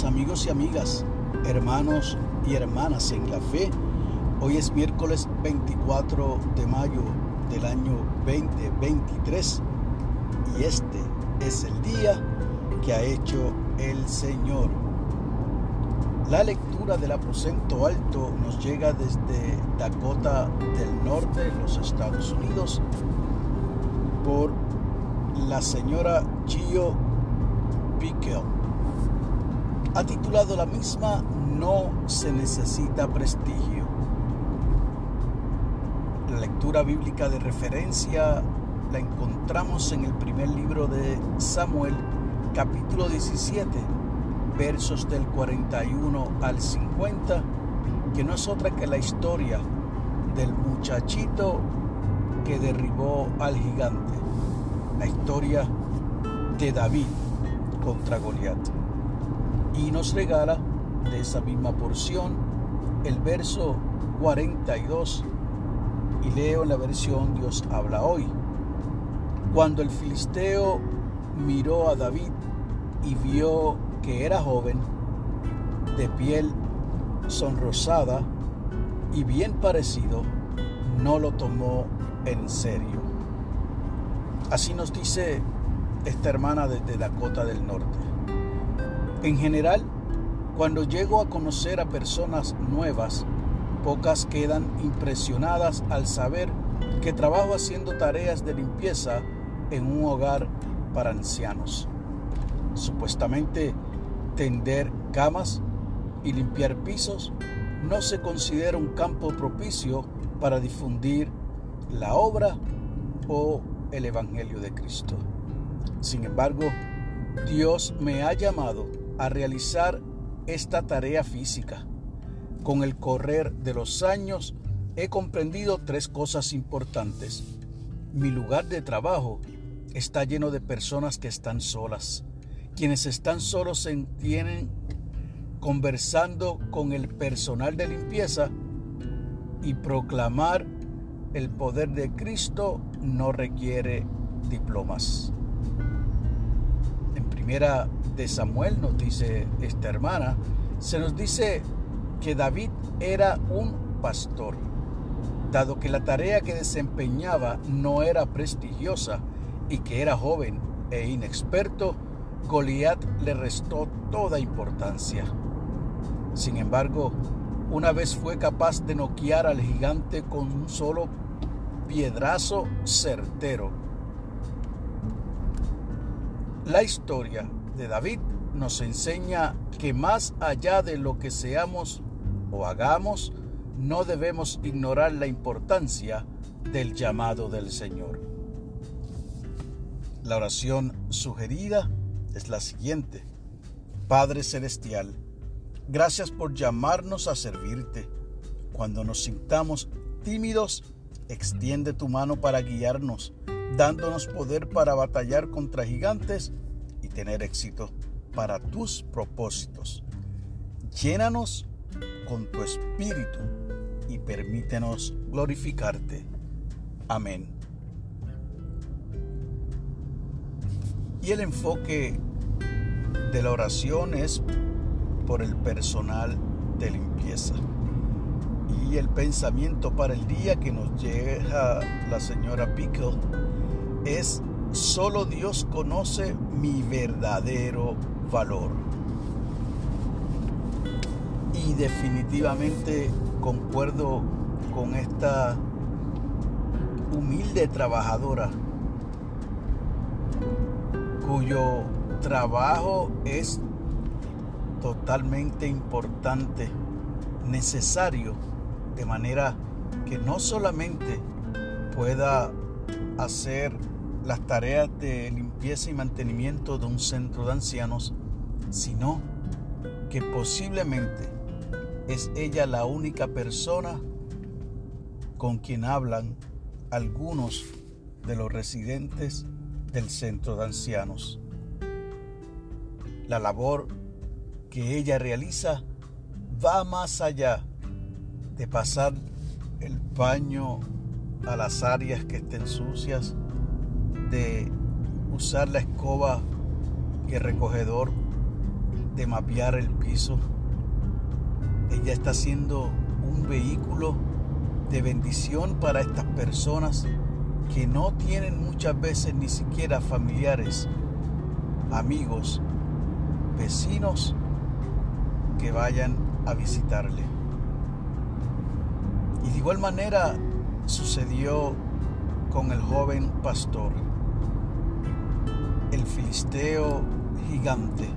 amigos y amigas, hermanos y hermanas en la fe. Hoy es miércoles 24 de mayo del año 2023 y este es el día que ha hecho el Señor. La lectura del aposento alto nos llega desde Dakota del Norte, los Estados Unidos, por la señora Gio Pickel ha titulado la misma No se necesita prestigio. La lectura bíblica de referencia la encontramos en el primer libro de Samuel, capítulo 17, versos del 41 al 50, que no es otra que la historia del muchachito que derribó al gigante, la historia de David contra Goliat y nos regala de esa misma porción el verso 42 y leo en la versión Dios habla hoy. Cuando el filisteo miró a David y vio que era joven, de piel sonrosada y bien parecido, no lo tomó en serio. Así nos dice esta hermana desde Dakota del Norte. En general, cuando llego a conocer a personas nuevas, pocas quedan impresionadas al saber que trabajo haciendo tareas de limpieza en un hogar para ancianos. Supuestamente, tender camas y limpiar pisos no se considera un campo propicio para difundir la obra o el Evangelio de Cristo. Sin embargo, Dios me ha llamado a realizar esta tarea física. Con el correr de los años he comprendido tres cosas importantes. Mi lugar de trabajo está lleno de personas que están solas. Quienes están solos se entienden conversando con el personal de limpieza y proclamar el poder de Cristo no requiere diplomas. Primera de Samuel, nos dice esta hermana, se nos dice que David era un pastor. Dado que la tarea que desempeñaba no era prestigiosa y que era joven e inexperto, Goliat le restó toda importancia. Sin embargo, una vez fue capaz de noquear al gigante con un solo piedrazo certero. La historia de David nos enseña que más allá de lo que seamos o hagamos, no debemos ignorar la importancia del llamado del Señor. La oración sugerida es la siguiente. Padre Celestial, gracias por llamarnos a servirte. Cuando nos sintamos tímidos, extiende tu mano para guiarnos, dándonos poder para batallar contra gigantes y tener éxito para tus propósitos. Llénanos con tu espíritu y permítenos glorificarte. Amén. Y el enfoque de la oración es por el personal de limpieza. Y el pensamiento para el día que nos llega la señora Pickle es Solo Dios conoce mi verdadero valor. Y definitivamente concuerdo con esta humilde trabajadora cuyo trabajo es totalmente importante, necesario, de manera que no solamente pueda hacer las tareas de limpieza y mantenimiento de un centro de ancianos, sino que posiblemente es ella la única persona con quien hablan algunos de los residentes del centro de ancianos. La labor que ella realiza va más allá de pasar el paño a las áreas que estén sucias de usar la escoba y recogedor de mapear el piso. Ella está siendo un vehículo de bendición para estas personas que no tienen muchas veces ni siquiera familiares, amigos, vecinos que vayan a visitarle. Y de igual manera sucedió con el joven pastor, el filisteo gigante.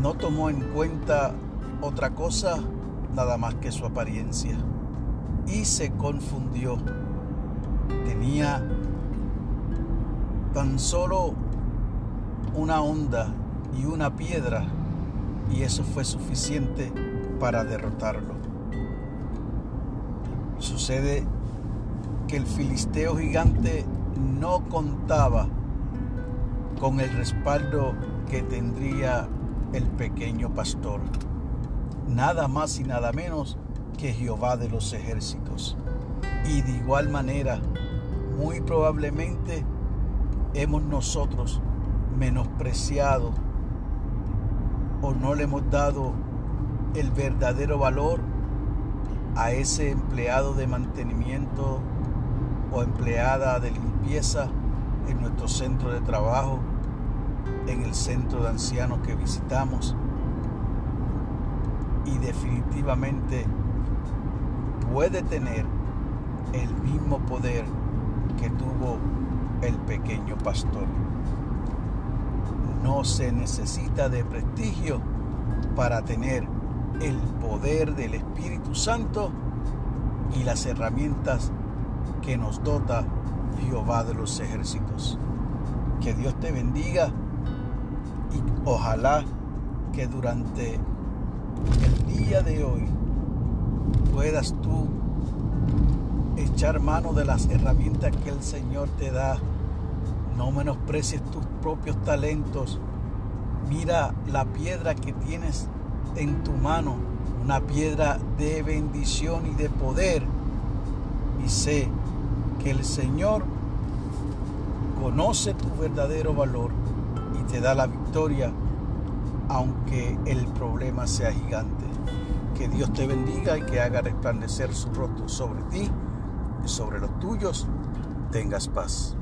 No tomó en cuenta otra cosa nada más que su apariencia y se confundió. Tenía tan solo una onda y una piedra y eso fue suficiente para derrotarlo. Sucede que el filisteo gigante no contaba con el respaldo que tendría el pequeño pastor. Nada más y nada menos que Jehová de los ejércitos. Y de igual manera, muy probablemente hemos nosotros menospreciado o no le hemos dado el verdadero valor a ese empleado de mantenimiento o empleada de limpieza en nuestro centro de trabajo, en el centro de ancianos que visitamos. Y definitivamente puede tener el mismo poder que tuvo el pequeño pastor. No se necesita de prestigio para tener el poder del Espíritu Santo y las herramientas que nos dota Jehová de los ejércitos. Que Dios te bendiga y ojalá que durante el día de hoy puedas tú echar mano de las herramientas que el Señor te da. No menosprecies tus propios talentos. Mira la piedra que tienes en tu mano, una piedra de bendición y de poder. Y sé que el Señor conoce tu verdadero valor y te da la victoria, aunque el problema sea gigante. Que Dios te bendiga y que haga resplandecer su rostro sobre ti y sobre los tuyos. Tengas paz.